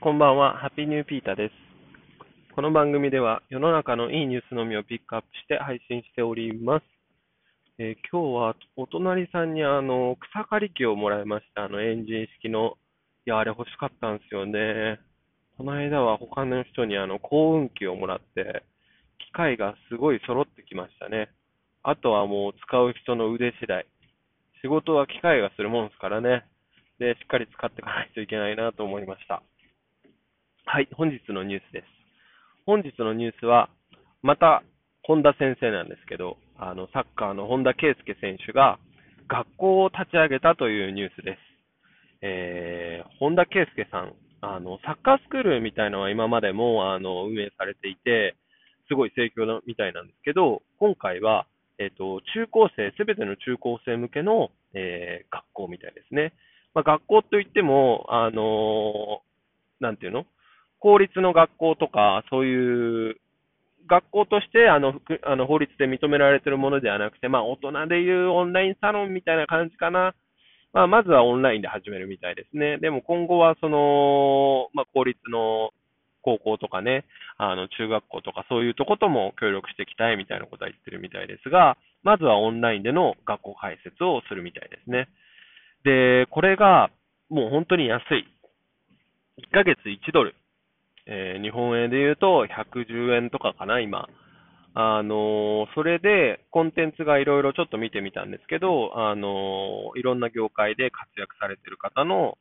こんばんは、ハッピーニューピーターです。この番組では世の中のいいニュースのみをピックアップして配信しております。えー今日はお隣さんにあの草刈り機をもらいました。あのエンジン式の。いや、あれ欲しかったんですよね。この間は他の人にあの幸運機をもらって、機械がすごい揃ってきましたね。あとはもう使う人の腕次第。仕事は機械がするもんですからね。で、しっかり使っていかないといけないなと思いました。はい、本日のニュースです。本日のニュースは、また、本田先生なんですけど、あの、サッカーの本田圭佑選手が、学校を立ち上げたというニュースです。えー、本田圭佑さん、あの、サッカースクールみたいのは今までも、あの、運営されていて、すごい盛況みたいなんですけど、今回は、えっ、と、中高生、すべての中高生向けの、えー学校みたいですね。まあ、学校といっても、あのーなんていうの？公立の学校とか、そういう、学校としてあのあの法律で認められてるものではなくて、まあ、大人でいうオンラインサロンみたいな感じかな。まあ、まずはオンラインで始めるみたいですね。でも今後は、その、まあ、公立の高校とかね、あの、中学校とかそういうとことも協力していきたいみたいなことは言ってるみたいですが、まずはオンラインでの学校開設をするみたいですね。で、これがもう本当に安い。1ヶ月1ドル。えー日本円で言うと110円とかかな、今。あのそれで、コンテンツがいろいろちょっと見てみたんですけど、あのいろんな業界で活躍されてる方の、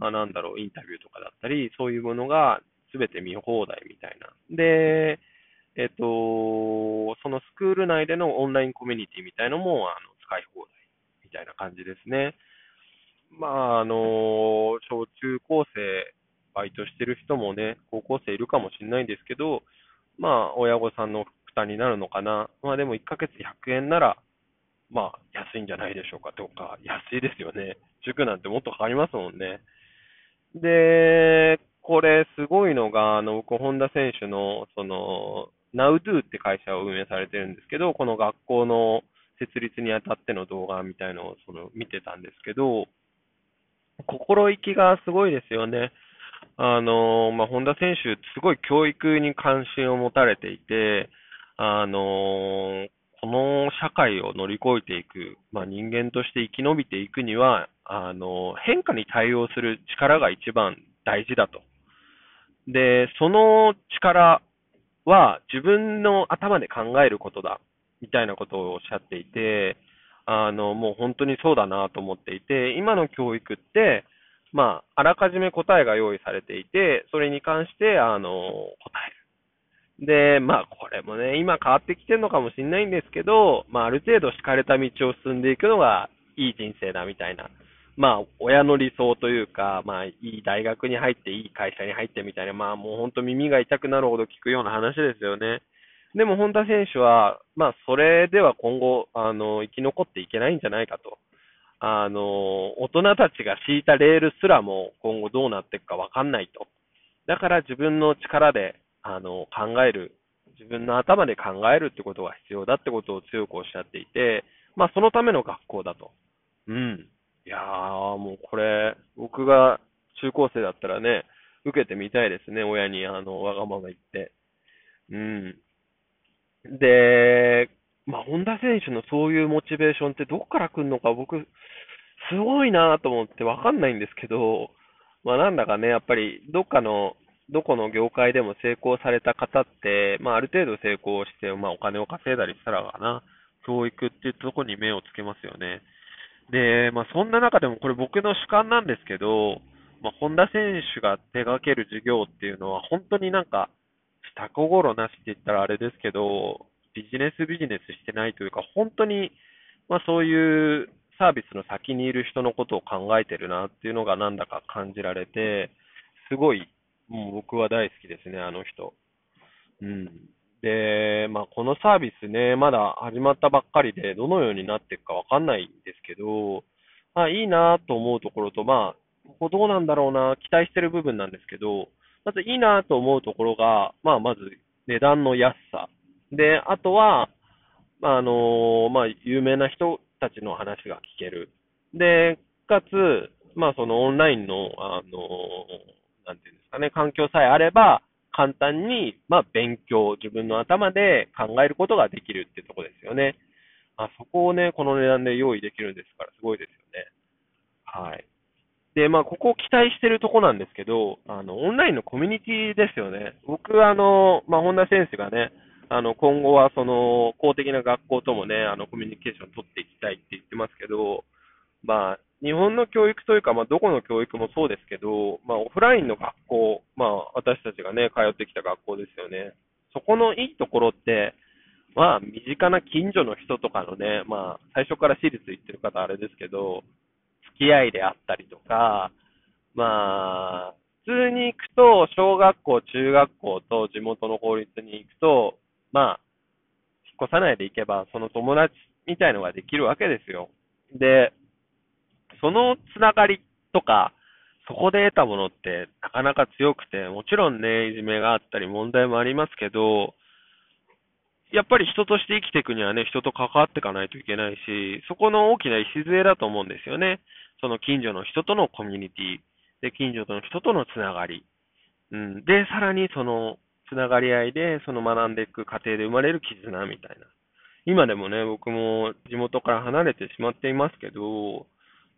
あなんだろう、インタビューとかだったり、そういうものが全て見放題みたいな。で、えっと、そのスクール内でのオンラインコミュニティみたいのも、あの、使い放題みたいな感じですね。まあ、あの、小中高生、バイトしてる人もね、高校生いるかもしれないんですけど、まあ、親御さんの負担になるのかな。まあ、でも1ヶ月100円なら、まあ、安いんじゃないでしょうか。とか、安いですよね。塾なんてもっとかかりますもんね。で、これすごいのが、あの、僕、本田選手の、その、NowDo って会社を運営されてるんですけど、この学校の設立にあたっての動画みたいのをその見てたんですけど、心意気がすごいですよね。あの、まあ、本田選手、すごい教育に関心を持たれていて、あの、この社会を乗り越えていく、まあ、人間として生き延びていくには、あの、変化に対応する力が一番大事だと。で、その力は自分の頭で考えることだ、みたいなことをおっしゃっていて、あの、もう本当にそうだなと思っていて、今の教育って、まあ、あらかじめ答えが用意されていて、それに関して、あの、答える。で、まあ、これもね、今変わってきてるのかもしれないんですけど、まあ、ある程度敷かれた道を進んでいくのがいい人生だみたいな。まあ、親の理想というか、まあ、いい大学に入って、いい会社に入ってみたいな、まあ、もう本当耳が痛くなるほど聞くような話ですよね。でも、本田選手は、まあ、それでは今後、あの、生き残っていけないんじゃないかと。あの、大人たちが敷いたレールすらも今後どうなっていくかわかんないと。だから自分の力で、あの、考える、自分の頭で考えるってことが必要だってことを強くおっしゃっていて、まあそのための学校だと。うん。いやー、もうこれ、僕が中高生だったらね、受けてみたいですね、親に、あの、わがまま言って。うん。で、まあ、本田選手のそういうモチベーションってどこから来るのか僕、すごいなと思ってわかんないんですけど、まあ、なんだかね、やっぱりどっかの、どこの業界でも成功された方って、まあ、ある程度成功して、まあ、お金を稼いだりしたらかな、教育っていうところに目をつけますよね。で、まあ、そんな中でもこれ僕の主観なんですけど、まあ、本田選手が手掛ける事業っていうのは本当になんか、下心なしって言ったらあれですけど、ビジネスビジネスしてないというか、本当に、まあそういうサービスの先にいる人のことを考えてるなっていうのがなんだか感じられて、すごい、もう僕は大好きですね、あの人。うん。で、まあこのサービスね、まだ始まったばっかりで、どのようになっていくかわかんないんですけど、まあいいなと思うところと、まあ、ここどうなんだろうな、期待してる部分なんですけど、まずいいなと思うところが、まあまず値段の安さ。で、あとは、ああのまあ有名な人たちの話が聞ける。で、かつ、まあそのオンラインの、あのなんていうんですかね、環境さえあれば、簡単に、まあ、勉強、自分の頭で考えることができるってとこですよね。あそこをね、この値段で用意できるんですから、すごいですよね。はい。で、まあ、ここを期待してるとこなんですけど、あの、オンラインのコミュニティですよね。僕、あの、まあ、本田選手がね、あの、今後はその、公的な学校ともね、あの、コミュニケーションを取っていきたいって言ってますけど、まあ、日本の教育というか、まあ、どこの教育もそうですけど、まあ、オフラインの学校、まあ、私たちがね、通ってきた学校ですよね。そこのいいところって、まあ、身近な近所の人とかのね、まあ、最初から私立行ってる方あれですけど、付き合いであったりとか、まあ、普通に行くと、小学校、中学校と地元の公立に行くと、まあ、引っ越さないで行けば、その友達みたいのができるわけですよ。で、そのつながりとか、そこで得たものってなかなか強くて、もちろんね、いじめがあったり問題もありますけど、やっぱり人として生きていくにはね、人と関わっていかないといけないし、そこの大きな礎だと思うんですよね。その近所の人とのコミュニティ、で、近所の人とのつながり。うん。で、さらにそのつながり合いで、その学んでいく過程で生まれる絆みたいな。今でもね、僕も地元から離れてしまっていますけど、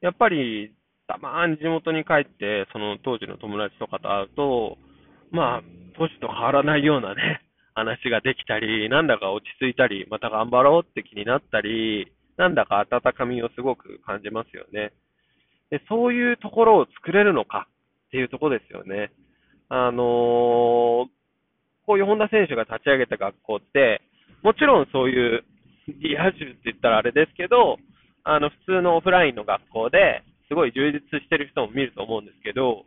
やっぱり、たまに地元に帰って、その当時の友達とかと会うと、まあ、当時と変わらないようなね、話ができたり、なんだか落ち着いたり、また頑張ろうって気になったり、なんだか温かみをすごく感じますよね。でそういうところを作れるのかっていうところですよね。あのー、こういう本田選手が立ち上げた学校って、もちろんそういうリア充って言ったらあれですけど、あの、普通のオフラインの学校で、すごい充実してる人も見ると思うんですけど、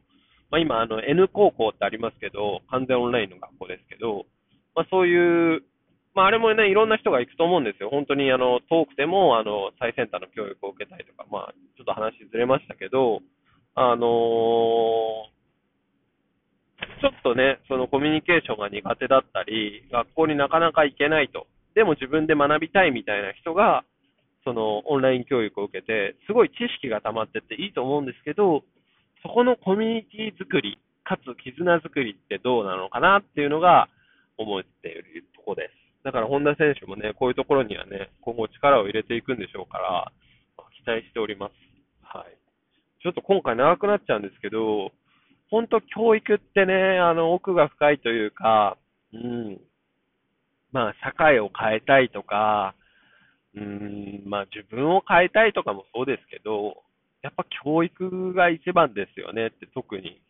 まあ、今、あの、N 高校ってありますけど、完全オンラインの学校ですけど、まあ、そういう、まあ、あれもね、いろんな人が行くと思うんですよ。本当に、あの、遠くても、あの、最先端の教育を受けたりとか、まあ、ちょっと話ずれましたけど、あのー、ちょっとね、そのコミュニケーションが苦手だったり、学校になかなか行けないと。でも自分で学びたいみたいな人が、そのオンライン教育を受けて、すごい知識が溜まってていいと思うんですけど、そこのコミュニティ作り、かつ絆作りってどうなのかなっていうのが思っているとこです。だから本田選手もね、こういうところにはね、今後力を入れていくんでしょうから、期待しております。はい。ちょっと今回長くなっちゃうんですけど、本当教育ってね、あの、奥が深いというか、うん。まあ、社会を変えたいとか、うん、まあ自分を変えたいとかもそうですけど、やっぱ教育が一番ですよねって特に、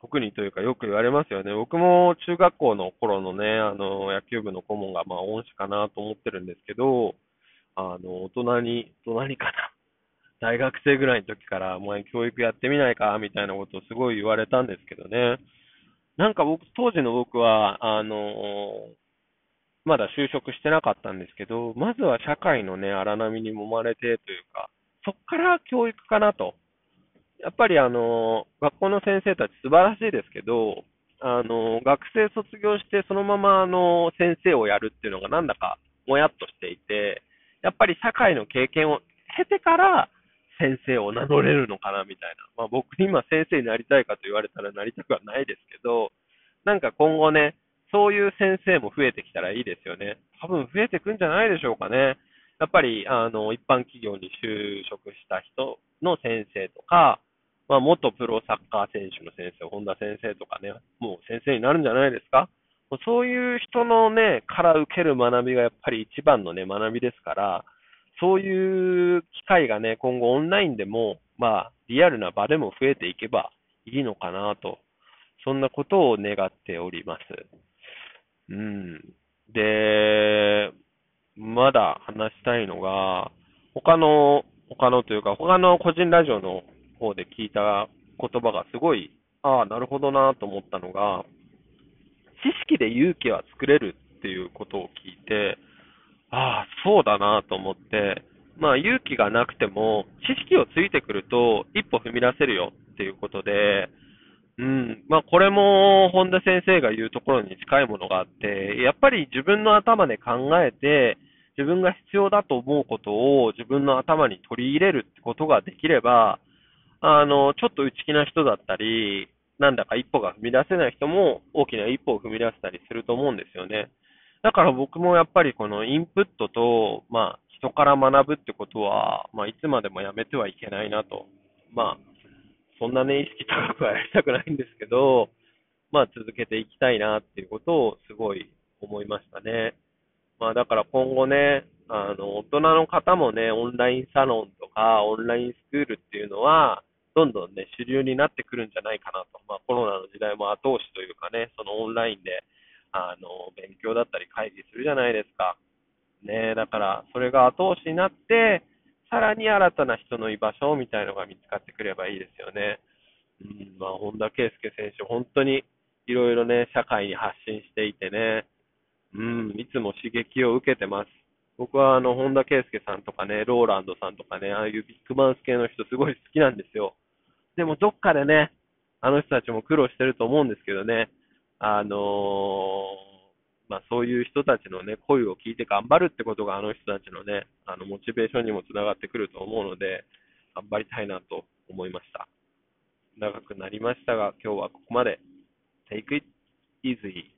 特にというかよく言われますよね。僕も中学校の頃のね、あの、野球部の顧問がまあ恩師かなと思ってるんですけど、あの、大人に、大人にかな。大学生ぐらいの時から、お前教育やってみないか？みたいなことをすごい言われたんですけどね。なんか僕、当時の僕は、あの、まだ就職してなかったんですけど、まずは社会のね、荒波に揉まれてというか、そっから教育かなと。やっぱりあの、学校の先生たち素晴らしいですけど、あの、学生卒業してそのままあの、先生をやるっていうのがなんだかもやっとしていて、やっぱり社会の経験を経てから先生を名乗れるのかなみたいな。まあ僕今先生になりたいかと言われたらなりたくはないですけど、なんか今後ね、そういう先生も増えてきたらいいですよね。多分増えてくんじゃないでしょうかね。やっぱり、あの、一般企業に就職した人の先生とか、まあ、元プロサッカー選手の先生、本田先生とかね、もう先生になるんじゃないですか。そういう人のね、から受ける学びがやっぱり一番のね、学びですから、そういう機会がね、今後オンラインでも、まあ、リアルな場でも増えていけばいいのかなと、そんなことを願っております。うん。で、まだ話したいのが、他の、他のというか、他の個人ラジオの方で聞いた言葉がすごい、ああ、なるほどなと思ったのが、知識で勇気は作れるっていうことを聞いて、ああ、そうだなと思って、まあ勇気がなくても、知識をついてくると一歩踏み出せるよっていうことで、うん。まあ、これも、本田先生が言うところに近いものがあって、やっぱり自分の頭で考えて、自分が必要だと思うことを自分の頭に取り入れるってことができれば、あの、ちょっと内気な人だったり、なんだか一歩が踏み出せない人も大きな一歩を踏み出せたりすると思うんですよね。だから僕もやっぱりこのインプットと、まあ、人から学ぶってことは、まあ、いつまでもやめてはいけないなと。まあ、そんなね、意識高くはやりたくないんですけど、まあ、続けていきたいなっていうことをすごい思いましたね。まあ、だから今後ね、あの、大人の方もね、オンラインサロンとか、オンラインスクールっていうのは、どんどんね、主流になってくるんじゃないかなと。まあ、コロナの時代も後押しというかね、そのオンラインで、あの、勉強だったり会議するじゃないですか。ねだから、それが後押しになって、さらに新たな人の居場所みたいのが見つかってくればいいですよね。うん、まあ、本田圭佑選手、本当にいろいろね、社会に発信していてね、うん、いつも刺激を受けてます。僕はあの、本田圭佑さんとかね、ローランドさんとかね、ああいうビッグマウス系の人すごい好きなんですよ。でもどっかでね、あの人たちも苦労してると思うんですけどね、あのーまあ、そういう人たちのね、声を聞いて頑張るってことが、あの人たちのね、あの、モチベーションにもつながってくると思うので、頑張りたいなと思いました。長くなりましたが、今日はここまで。Take it easy.